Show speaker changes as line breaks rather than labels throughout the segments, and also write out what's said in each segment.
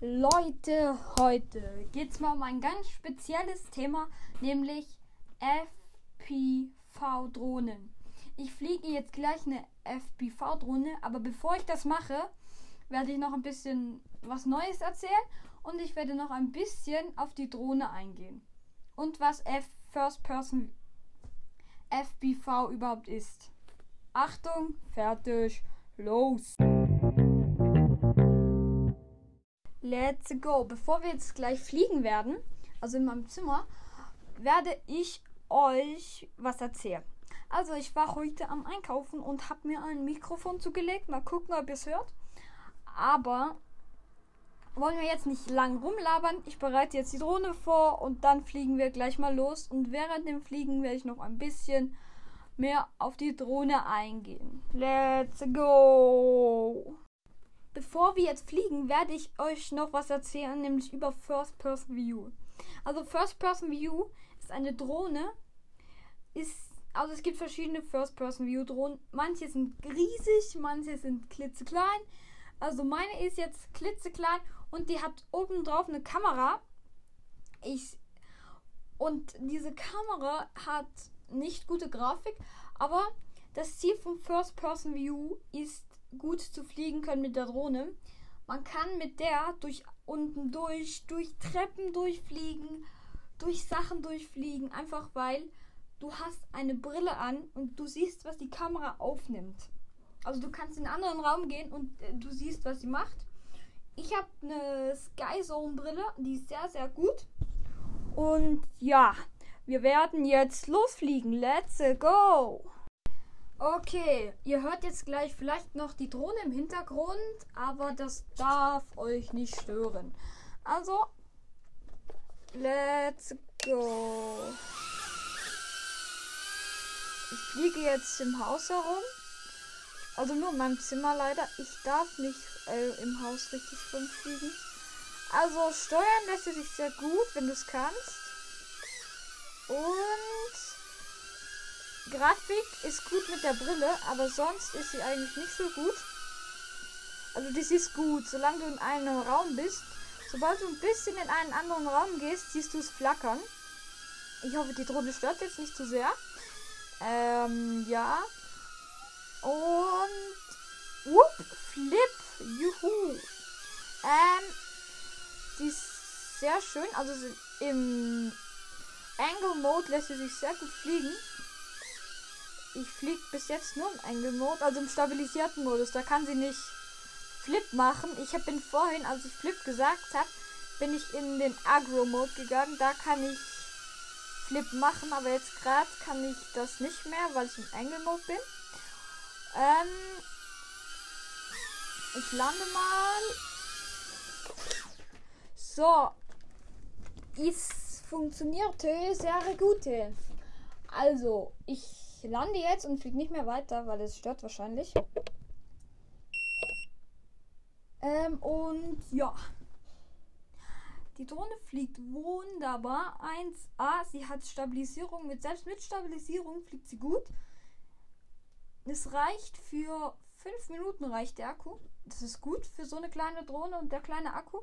Leute, heute geht es mal um ein ganz spezielles Thema, nämlich FPV-Drohnen. Ich fliege jetzt gleich eine FPV-Drohne, aber bevor ich das mache, werde ich noch ein bisschen was Neues erzählen und ich werde noch ein bisschen auf die Drohne eingehen. Und was F First Person FPV überhaupt ist. Achtung, fertig, los! Let's go. Bevor wir jetzt gleich fliegen werden, also in meinem Zimmer, werde ich euch was erzählen. Also ich war heute am Einkaufen und habe mir ein Mikrofon zugelegt. Mal gucken, ob ihr es hört. Aber wollen wir jetzt nicht lang rumlabern. Ich bereite jetzt die Drohne vor und dann fliegen wir gleich mal los. Und während dem Fliegen werde ich noch ein bisschen mehr auf die Drohne eingehen. Let's go! Bevor wir jetzt fliegen, werde ich euch noch was erzählen, nämlich über First Person View. Also First Person View ist eine Drohne, ist also es gibt verschiedene First Person View Drohnen. Manche sind riesig, manche sind klitzeklein. Also meine ist jetzt klitzeklein und die hat oben drauf eine Kamera. Ich und diese Kamera hat nicht gute Grafik, aber das Ziel vom First Person View ist gut zu fliegen können mit der Drohne. Man kann mit der durch unten durch, durch Treppen durchfliegen, durch Sachen durchfliegen, einfach weil du hast eine Brille an und du siehst, was die Kamera aufnimmt. Also du kannst in einen anderen Raum gehen und äh, du siehst, was sie macht. Ich habe eine Sky Zone Brille, die ist sehr, sehr gut. Und ja, wir werden jetzt losfliegen. Let's go! Okay, ihr hört jetzt gleich vielleicht noch die Drohne im Hintergrund, aber das darf euch nicht stören. Also, let's go. Ich fliege jetzt im Haus herum. Also nur in meinem Zimmer leider. Ich darf nicht äh, im Haus richtig rumfliegen. Also steuern lässt sich sehr gut, wenn du es kannst. Und Grafik ist gut mit der Brille, aber sonst ist sie eigentlich nicht so gut. Also das ist gut, solange du in einem Raum bist. Sobald du ein bisschen in einen anderen Raum gehst, siehst du es flackern. Ich hoffe, die Drohne stört jetzt nicht zu sehr. Ähm, ja. Und. Whoop, Flip. Juhu. Ähm. Die ist sehr schön. Also im Angle Mode lässt sie sich sehr gut fliegen ich fliege bis jetzt nur im Angle Mode, also im stabilisierten Modus. Da kann sie nicht Flip machen. Ich bin vorhin, als ich Flip gesagt habe, bin ich in den Agro Mode gegangen. Da kann ich Flip machen, aber jetzt gerade kann ich das nicht mehr, weil ich im Angle Mode bin. Ähm, ich lande mal. So. Es funktionierte sehr gut. Also, ich ich lande jetzt und fliege nicht mehr weiter, weil es stört wahrscheinlich. Ähm, und ja. Die Drohne fliegt wunderbar. 1A. Sie hat Stabilisierung. Mit, selbst mit Stabilisierung fliegt sie gut. Es reicht für 5 Minuten reicht der Akku. Das ist gut für so eine kleine Drohne und der kleine Akku.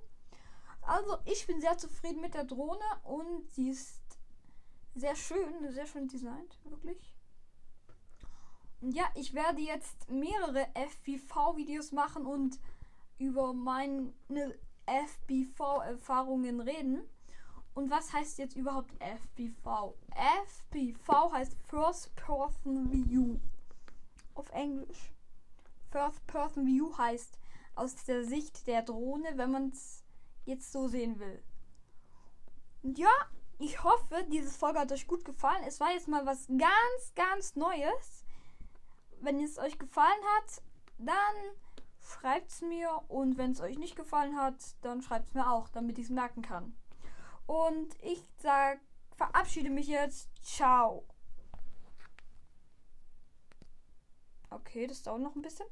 Also ich bin sehr zufrieden mit der Drohne und sie ist sehr schön, sehr schön designt, wirklich. Ja, ich werde jetzt mehrere FPV-Videos machen und über meine FPV-Erfahrungen reden. Und was heißt jetzt überhaupt FPV? FPV heißt First Person View. Auf Englisch. First Person View heißt aus der Sicht der Drohne, wenn man es jetzt so sehen will. Und ja, ich hoffe, diese Folge hat euch gut gefallen. Es war jetzt mal was ganz, ganz Neues wenn es euch gefallen hat, dann schreibt es mir. Und wenn es euch nicht gefallen hat, dann schreibt es mir auch, damit ich es merken kann. Und ich sag, verabschiede mich jetzt. Ciao. Okay, das dauert noch ein bisschen.